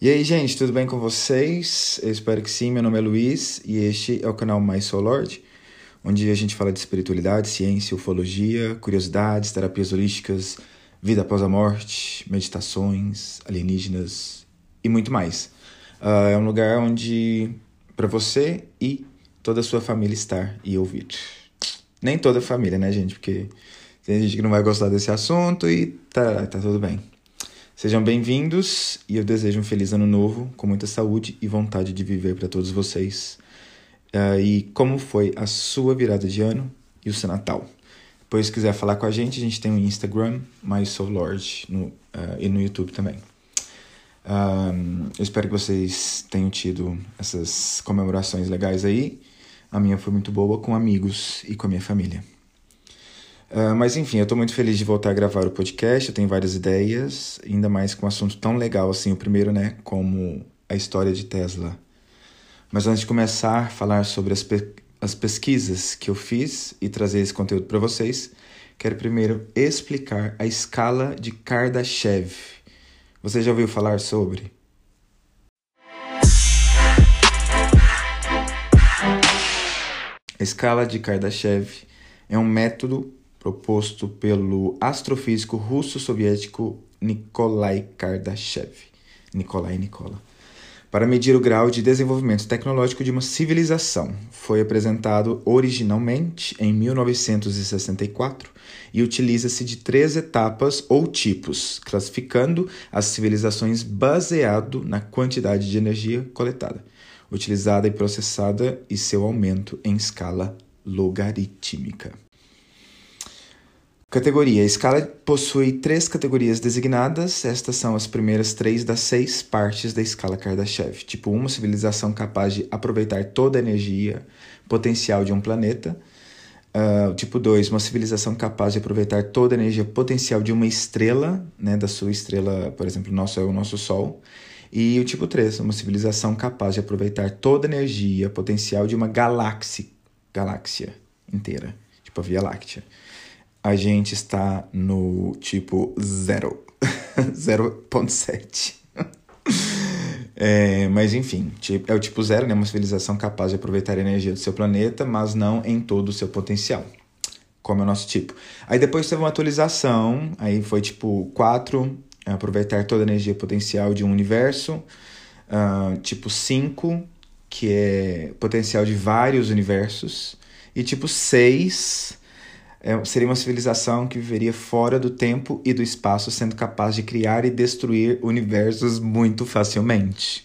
E aí, gente, tudo bem com vocês? Eu espero que sim. Meu nome é Luiz e este é o canal Mais Soul Lord, onde a gente fala de espiritualidade, ciência, ufologia, curiosidades, terapias holísticas, vida após a morte, meditações, alienígenas e muito mais. Uh, é um lugar onde para você e toda a sua família estar e ouvir. Nem toda a família, né, gente? Porque tem gente que não vai gostar desse assunto e tá, tá tudo bem. Sejam bem-vindos e eu desejo um feliz ano novo, com muita saúde e vontade de viver para todos vocês. Uh, e como foi a sua virada de ano e o seu Natal? Depois, se quiser falar com a gente, a gente tem o Instagram, MySoulLord, no, uh, e no YouTube também. Uh, eu espero que vocês tenham tido essas comemorações legais aí. A minha foi muito boa com amigos e com a minha família. Uh, mas enfim, eu estou muito feliz de voltar a gravar o podcast. Eu tenho várias ideias, ainda mais com um assunto tão legal assim. O primeiro, né, como a história de Tesla. Mas antes de começar a falar sobre as, pe as pesquisas que eu fiz e trazer esse conteúdo para vocês, quero primeiro explicar a escala de Kardashev. Você já ouviu falar sobre? A escala de Kardashev é um método proposto pelo astrofísico russo-soviético Nikolai Kardashev, Nikolai Nikola, para medir o grau de desenvolvimento tecnológico de uma civilização. Foi apresentado originalmente em 1964 e utiliza-se de três etapas ou tipos, classificando as civilizações baseado na quantidade de energia coletada, utilizada e processada e seu aumento em escala logarítmica. Categoria: a escala possui três categorias designadas. Estas são as primeiras três das seis partes da escala Kardashev. Tipo, uma civilização capaz de aproveitar toda a energia potencial de um planeta. Uh, tipo 2, uma civilização capaz de aproveitar toda a energia potencial de uma estrela, né, da sua estrela, por exemplo, nosso é o nosso Sol. E o tipo 3, uma civilização capaz de aproveitar toda a energia potencial de uma galáxia, galáxia inteira, tipo a Via Láctea a gente está no tipo 0. 0.7. é, mas enfim, é o tipo zero, né? Uma civilização capaz de aproveitar a energia do seu planeta, mas não em todo o seu potencial. Como é o nosso tipo. Aí depois teve uma atualização, aí foi tipo 4, aproveitar toda a energia potencial de um universo. Uh, tipo 5, que é potencial de vários universos. E tipo 6, é, seria uma civilização que viveria fora do tempo e do espaço, sendo capaz de criar e destruir universos muito facilmente.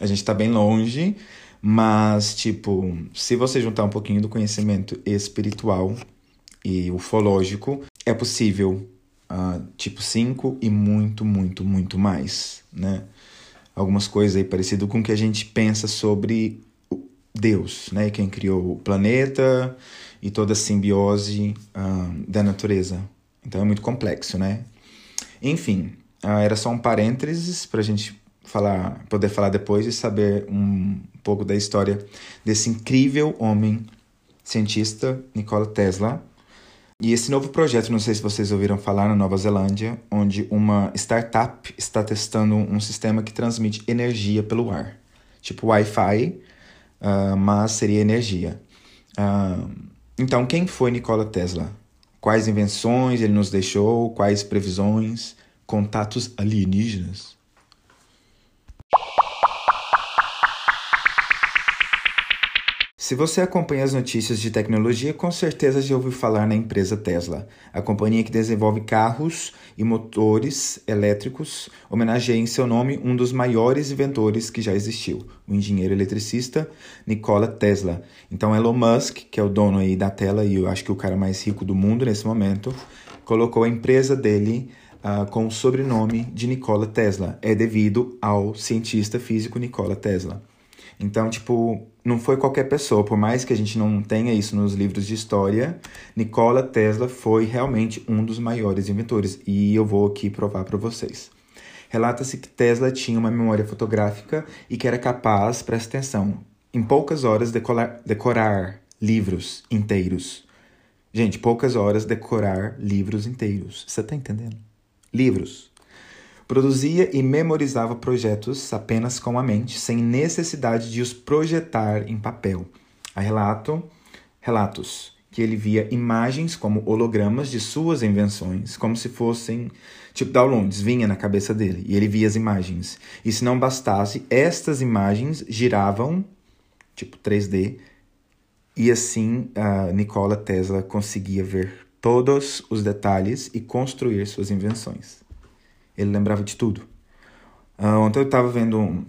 A gente está bem longe, mas, tipo, se você juntar um pouquinho do conhecimento espiritual e ufológico, é possível, uh, tipo, 5 e muito, muito, muito mais, né? Algumas coisas aí parecido com o que a gente pensa sobre Deus, né? Quem criou o planeta, e toda a simbiose uh, da natureza. Então é muito complexo, né? Enfim, uh, era só um parênteses para a gente falar, poder falar depois e saber um pouco da história desse incrível homem cientista Nikola Tesla. E esse novo projeto, não sei se vocês ouviram falar na Nova Zelândia, onde uma startup está testando um sistema que transmite energia pelo ar, tipo Wi-Fi, uh, mas seria energia. Uh, então, quem foi Nikola Tesla? Quais invenções ele nos deixou? Quais previsões? Contatos alienígenas? Se você acompanha as notícias de tecnologia, com certeza já ouviu falar na empresa Tesla, a companhia que desenvolve carros e motores elétricos. Homenageia em seu nome um dos maiores inventores que já existiu, o engenheiro eletricista Nikola Tesla. Então, Elon Musk, que é o dono aí da tela e eu acho que o cara mais rico do mundo nesse momento, colocou a empresa dele uh, com o sobrenome de Nikola Tesla. É devido ao cientista físico Nikola Tesla. Então, tipo, não foi qualquer pessoa, por mais que a gente não tenha isso nos livros de história, Nikola Tesla foi realmente um dos maiores inventores e eu vou aqui provar para vocês. Relata-se que Tesla tinha uma memória fotográfica e que era capaz, presta atenção, em poucas horas decorar, decorar livros inteiros. Gente, poucas horas decorar livros inteiros. Você tá entendendo? Livros. Produzia e memorizava projetos apenas com a mente, sem necessidade de os projetar em papel. Há relato, relatos que ele via imagens como hologramas de suas invenções, como se fossem tipo downloads, vinha na cabeça dele e ele via as imagens. E se não bastasse, estas imagens giravam, tipo 3D, e assim a Nikola Tesla conseguia ver todos os detalhes e construir suas invenções. Ele lembrava de tudo. Uh, ontem eu estava vendo um,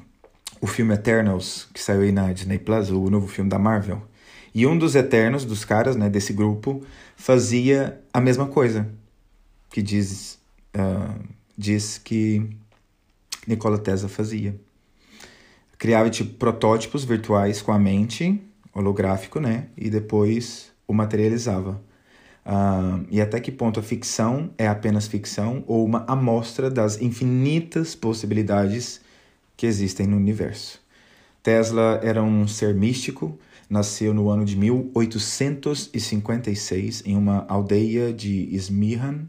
o filme Eternals, que saiu aí na Disney Plus, o novo filme da Marvel. E um dos Eternos, dos caras, né, desse grupo, fazia a mesma coisa. Que diz, uh, diz que Nikola Tesla fazia. Criava, tipo, protótipos virtuais com a mente, holográfico, né? E depois o materializava. Uh, e até que ponto a ficção é apenas ficção ou uma amostra das infinitas possibilidades que existem no universo. Tesla era um ser místico, nasceu no ano de 1856 em uma aldeia de Ismihan,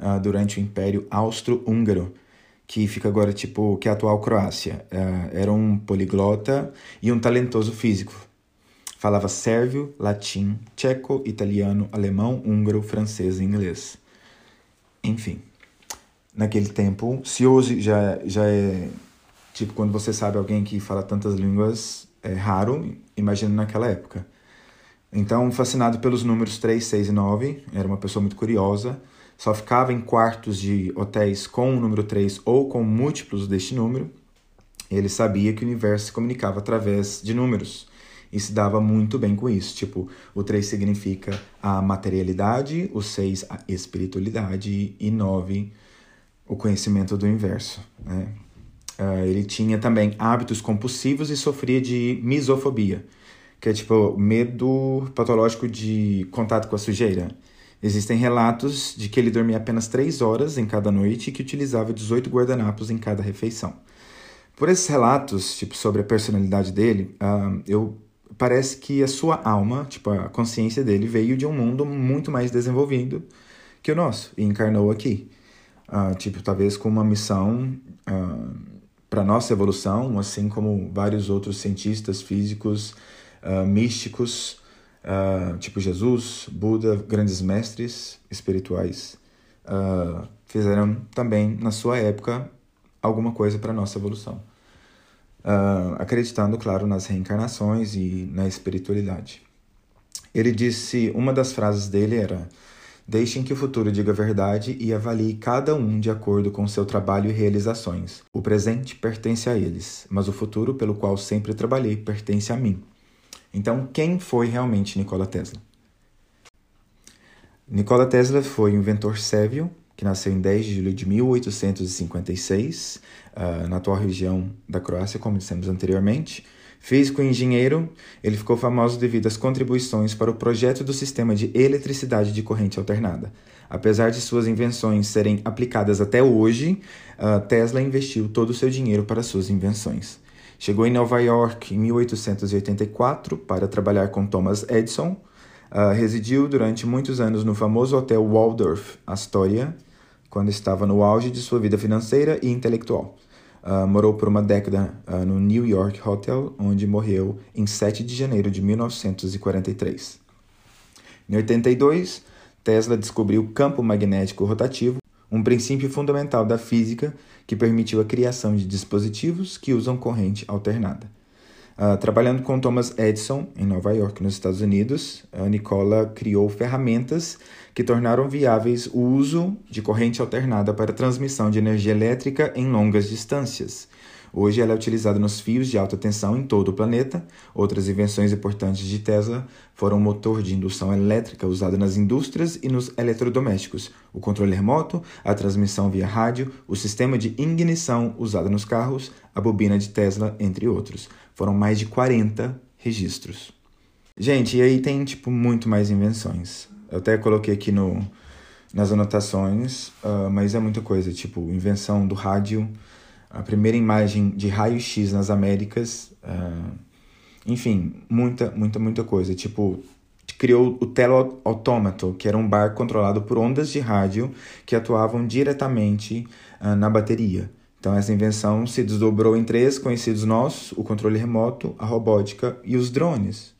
uh, durante o Império Austro-Húngaro, que fica agora tipo que é a atual Croácia. Uh, era um poliglota e um talentoso físico. Falava sérvio, latim, tcheco, italiano, alemão, húngaro, francês e inglês. Enfim, naquele tempo, se hoje já, já é tipo quando você sabe alguém que fala tantas línguas, é raro, imagina naquela época. Então, fascinado pelos números 3, 6 e 9, era uma pessoa muito curiosa, só ficava em quartos de hotéis com o número 3 ou com múltiplos deste número. Ele sabia que o universo se comunicava através de números e se dava muito bem com isso. Tipo, o 3 significa a materialidade, o 6 a espiritualidade e 9 o conhecimento do inverso. Né? Uh, ele tinha também hábitos compulsivos e sofria de misofobia, que é tipo medo patológico de contato com a sujeira. Existem relatos de que ele dormia apenas 3 horas em cada noite e que utilizava 18 guardanapos em cada refeição. Por esses relatos, tipo, sobre a personalidade dele, uh, eu parece que a sua alma, tipo, a consciência dele veio de um mundo muito mais desenvolvido que o nosso e encarnou aqui. Uh, tipo, talvez com uma missão uh, ah, para nossa evolução, assim como vários outros cientistas físicos, uh, místicos, tipo Jesus, Buda, grandes mestres espirituais, fizeram também na sua época alguma coisa para nossa evolução uh, acreditando, claro, nas reencarnações e na espiritualidade. Ele disse, uma das frases dele era: Deixem que o futuro diga a verdade e avalie cada um de acordo com seu trabalho e realizações. O presente pertence a eles, mas o futuro pelo qual sempre trabalhei pertence a mim. Então, quem foi realmente Nikola Tesla? Nikola Tesla foi um inventor sévio que nasceu em 10 de julho de 1856, uh, na atual região da Croácia, como dissemos anteriormente. Físico e engenheiro, ele ficou famoso devido às contribuições para o projeto do sistema de eletricidade de corrente alternada. Apesar de suas invenções serem aplicadas até hoje, uh, Tesla investiu todo o seu dinheiro para suas invenções. Chegou em Nova York em 1884 para trabalhar com Thomas Edison. Uh, residiu durante muitos anos no famoso hotel Waldorf Astoria, quando estava no auge de sua vida financeira e intelectual. Uh, morou por uma década uh, no New York Hotel, onde morreu em 7 de janeiro de 1943. Em 82, Tesla descobriu o campo magnético rotativo, um princípio fundamental da física que permitiu a criação de dispositivos que usam corrente alternada. Uh, trabalhando com Thomas Edison em Nova York, nos Estados Unidos, a Nicola criou ferramentas que tornaram viáveis o uso de corrente alternada para transmissão de energia elétrica em longas distâncias. Hoje ela é utilizada nos fios de alta tensão em todo o planeta. Outras invenções importantes de Tesla foram o motor de indução elétrica usado nas indústrias e nos eletrodomésticos, o controle remoto, a transmissão via rádio, o sistema de ignição usado nos carros, a bobina de Tesla, entre outros. Foram mais de 40 registros. Gente, e aí tem tipo muito mais invenções. Eu até coloquei aqui no, nas anotações, uh, mas é muita coisa, tipo invenção do rádio, a primeira imagem de raio-x nas Américas, uh, enfim, muita, muita, muita coisa. Tipo, criou o teleautômato, que era um bar controlado por ondas de rádio que atuavam diretamente uh, na bateria. Então essa invenção se desdobrou em três conhecidos nossos: o controle remoto, a robótica e os drones.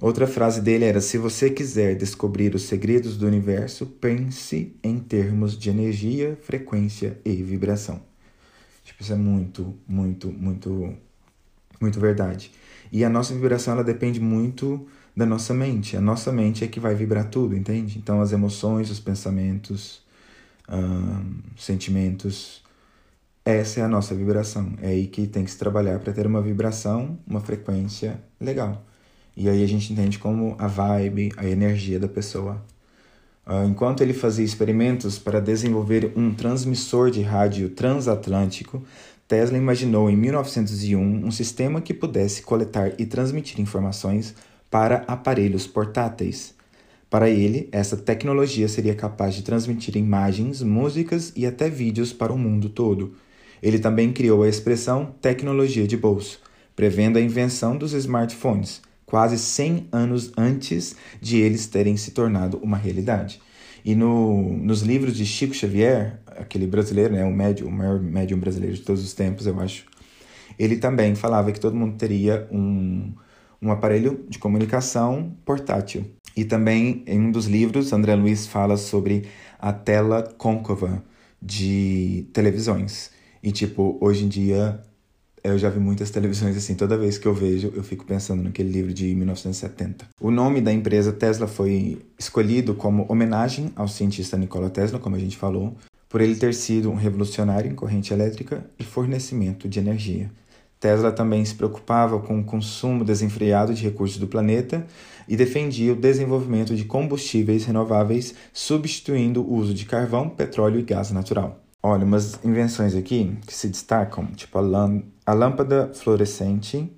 Outra frase dele era: Se você quiser descobrir os segredos do universo, pense em termos de energia, frequência e vibração. Tipo, isso é muito, muito, muito, muito verdade. E a nossa vibração ela depende muito da nossa mente. A nossa mente é que vai vibrar tudo, entende? Então as emoções, os pensamentos, sentimentos. Essa é a nossa vibração. É aí que tem que se trabalhar para ter uma vibração, uma frequência legal. E aí a gente entende como a vibe, a energia da pessoa. Uh, enquanto ele fazia experimentos para desenvolver um transmissor de rádio transatlântico, Tesla imaginou em 1901 um sistema que pudesse coletar e transmitir informações para aparelhos portáteis. Para ele, essa tecnologia seria capaz de transmitir imagens, músicas e até vídeos para o mundo todo. Ele também criou a expressão tecnologia de bolso, prevendo a invenção dos smartphones, quase 100 anos antes de eles terem se tornado uma realidade. E no, nos livros de Chico Xavier, aquele brasileiro, né, o, médium, o maior médium brasileiro de todos os tempos, eu acho, ele também falava que todo mundo teria um, um aparelho de comunicação portátil. E também em um dos livros, André Luiz fala sobre a tela côncava de televisões. E tipo, hoje em dia eu já vi muitas televisões assim, toda vez que eu vejo, eu fico pensando naquele livro de 1970. O nome da empresa Tesla foi escolhido como homenagem ao cientista Nikola Tesla, como a gente falou, por ele ter sido um revolucionário em corrente elétrica e fornecimento de energia. Tesla também se preocupava com o consumo desenfreado de recursos do planeta e defendia o desenvolvimento de combustíveis renováveis, substituindo o uso de carvão, petróleo e gás natural. Olha, umas invenções aqui que se destacam, tipo a, a lâmpada fluorescente,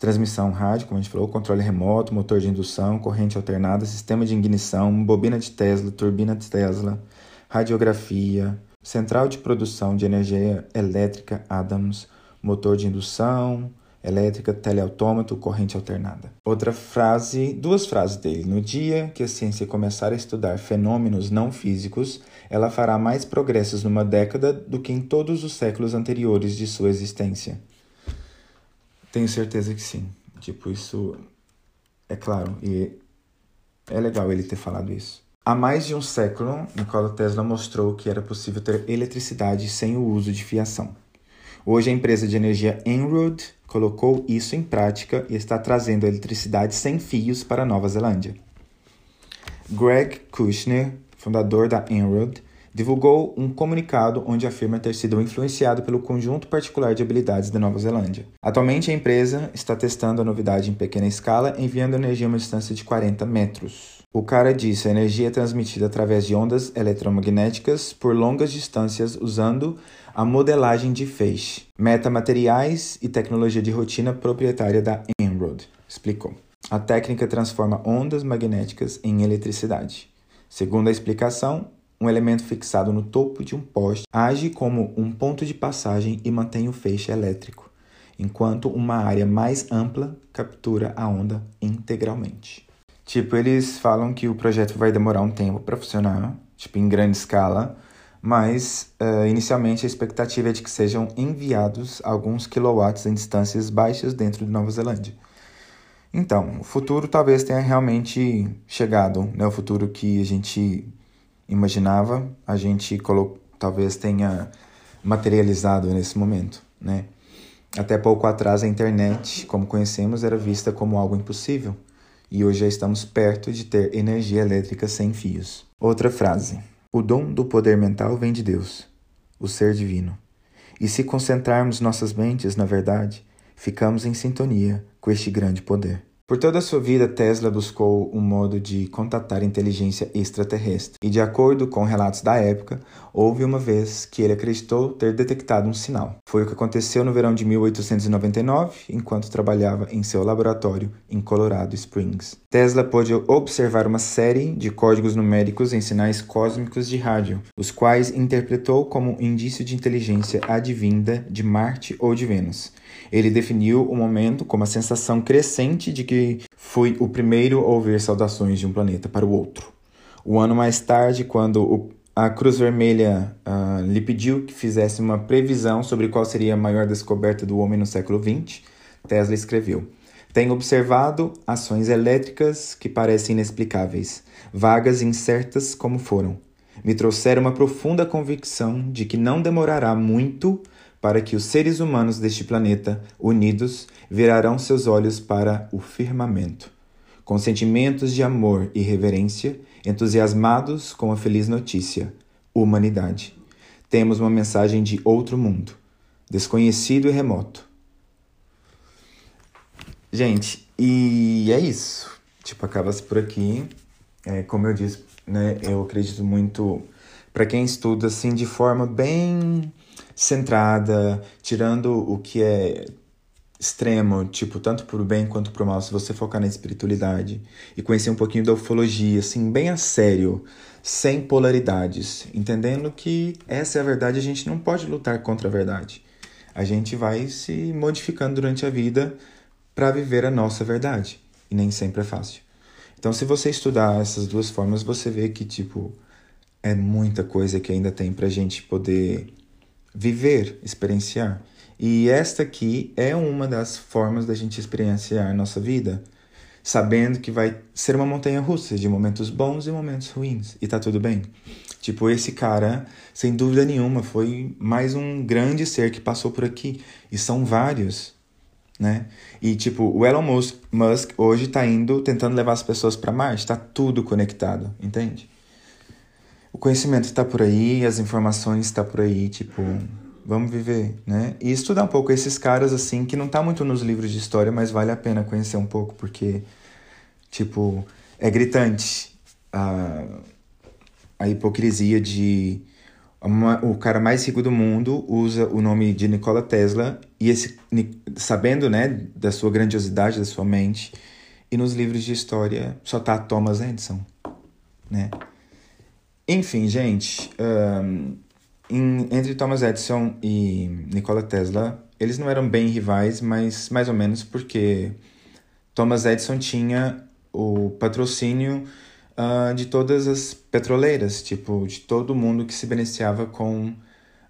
transmissão rádio, como a gente falou, controle remoto, motor de indução, corrente alternada, sistema de ignição, bobina de Tesla, turbina de Tesla, radiografia, central de produção de energia elétrica Adams, motor de indução, elétrica, teleautômato, corrente alternada. Outra frase, duas frases dele. No dia que a ciência começar a estudar fenômenos não físicos, ela fará mais progressos numa década do que em todos os séculos anteriores de sua existência. Tenho certeza que sim. Tipo, isso é claro e é legal ele ter falado isso. Há mais de um século, Nikola Tesla mostrou que era possível ter eletricidade sem o uso de fiação. Hoje a empresa de energia Enroad colocou isso em prática e está trazendo eletricidade sem fios para a Nova Zelândia. Greg Kushner, fundador da Enroad, divulgou um comunicado onde afirma ter sido influenciado pelo conjunto particular de habilidades da Nova Zelândia. Atualmente, a empresa está testando a novidade em pequena escala, enviando energia a uma distância de 40 metros. O cara disse: a energia é transmitida através de ondas eletromagnéticas por longas distâncias usando a modelagem de feixe, metamateriais e tecnologia de rotina proprietária da Enroad, explicou. A técnica transforma ondas magnéticas em eletricidade. Segundo a explicação, um elemento fixado no topo de um poste age como um ponto de passagem e mantém o feixe elétrico, enquanto uma área mais ampla captura a onda integralmente. Tipo, eles falam que o projeto vai demorar um tempo para funcionar, tipo em grande escala, mas uh, inicialmente a expectativa é de que sejam enviados alguns quilowatts em distâncias baixas dentro de Nova Zelândia. Então, o futuro talvez tenha realmente chegado, né? o futuro que a gente imaginava, a gente talvez tenha materializado nesse momento. Né? Até pouco atrás, a internet, como conhecemos, era vista como algo impossível, e hoje já estamos perto de ter energia elétrica sem fios. Outra frase. O dom do poder mental vem de Deus, o ser divino. E se concentrarmos nossas mentes na verdade, ficamos em sintonia com este grande poder. Por toda a sua vida, Tesla buscou um modo de contatar inteligência extraterrestre, e de acordo com relatos da época, houve uma vez que ele acreditou ter detectado um sinal. Foi o que aconteceu no verão de 1899, enquanto trabalhava em seu laboratório em Colorado Springs. Tesla pôde observar uma série de códigos numéricos em sinais cósmicos de rádio, os quais interpretou como indício de inteligência advinda de Marte ou de Vênus Ele definiu o momento como a sensação crescente de que fui o primeiro a ouvir saudações de um planeta para o outro. Um ano mais tarde, quando a Cruz Vermelha uh, lhe pediu que fizesse uma previsão sobre qual seria a maior descoberta do homem no século XX, Tesla escreveu: Tenho observado ações elétricas que parecem inexplicáveis, vagas e incertas como foram. Me trouxeram uma profunda convicção de que não demorará muito para que os seres humanos deste planeta, unidos, virarão seus olhos para o firmamento. Com sentimentos de amor e reverência, entusiasmados com a feliz notícia, humanidade. Temos uma mensagem de outro mundo, desconhecido e remoto. Gente, e é isso. Tipo, acaba-se por aqui. É, como eu disse, né, eu acredito muito para quem estuda assim de forma bem centrada, tirando o que é extremo, tipo, tanto pro bem quanto pro mal, se você focar na espiritualidade e conhecer um pouquinho da ufologia, assim, bem a sério, sem polaridades, entendendo que essa é a verdade, a gente não pode lutar contra a verdade. A gente vai se modificando durante a vida para viver a nossa verdade, e nem sempre é fácil. Então, se você estudar essas duas formas, você vê que, tipo, é muita coisa que ainda tem pra gente poder viver, experienciar. E esta aqui é uma das formas da gente experienciar nossa vida, sabendo que vai ser uma montanha russa de momentos bons e momentos ruins, e tá tudo bem. Tipo, esse cara, sem dúvida nenhuma, foi mais um grande ser que passou por aqui, e são vários, né? E tipo, o Elon Musk, Musk hoje tá indo tentando levar as pessoas para Marte, tá tudo conectado, entende? O conhecimento está por aí, as informações estão tá por aí, tipo, vamos viver, né? E estudar um pouco esses caras, assim, que não tá muito nos livros de história, mas vale a pena conhecer um pouco, porque, tipo, é gritante a, a hipocrisia de uma, o cara mais rico do mundo usa o nome de Nikola Tesla e esse sabendo, né, da sua grandiosidade, da sua mente, e nos livros de história só tá Thomas Edison, né? Enfim, gente, um, em, entre Thomas Edison e Nikola Tesla, eles não eram bem rivais, mas mais ou menos porque Thomas Edison tinha o patrocínio uh, de todas as petroleiras, tipo, de todo mundo que se beneficiava com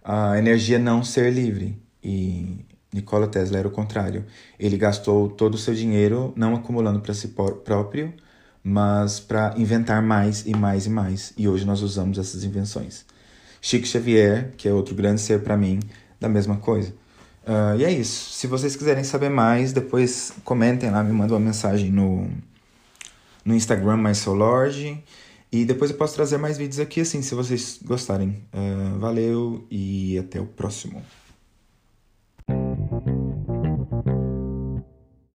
a energia não ser livre. E Nikola Tesla era o contrário. Ele gastou todo o seu dinheiro não acumulando para si próprio, mas para inventar mais e mais e mais. E hoje nós usamos essas invenções. Chico Xavier, que é outro grande ser para mim, da mesma coisa. Uh, e é isso. Se vocês quiserem saber mais, depois comentem lá, me mandem uma mensagem no, no Instagram mais Lorde. E depois eu posso trazer mais vídeos aqui, assim, se vocês gostarem. Uh, valeu e até o próximo.